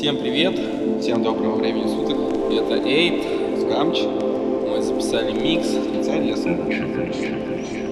Всем привет, всем доброго времени суток. Это Эйт, Скамч. Мы записали микс специально для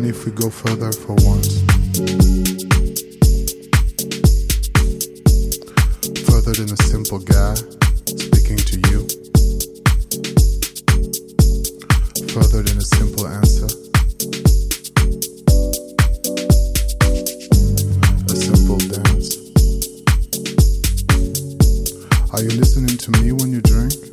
and if we go further for once. Further than a simple guy speaking to you. Further than a simple answer. A simple dance. Are you listening to me when you drink?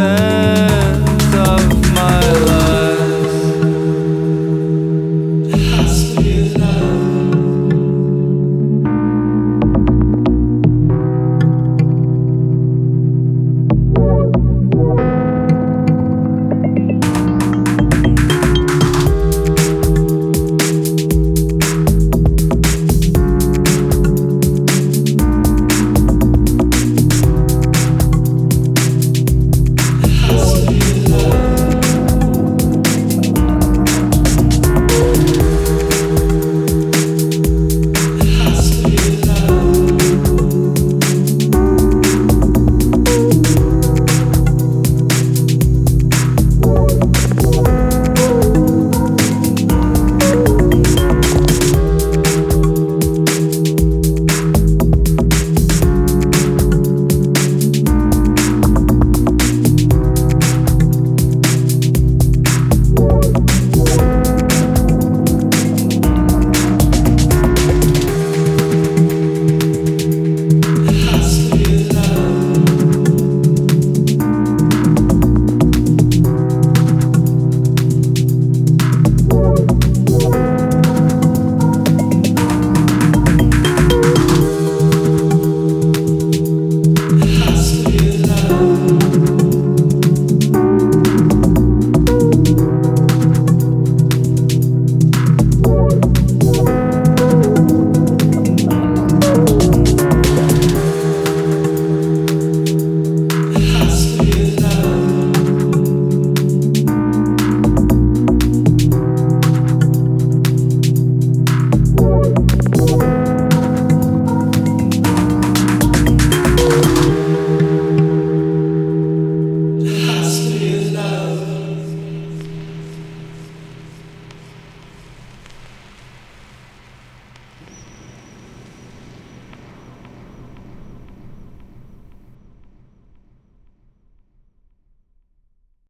time.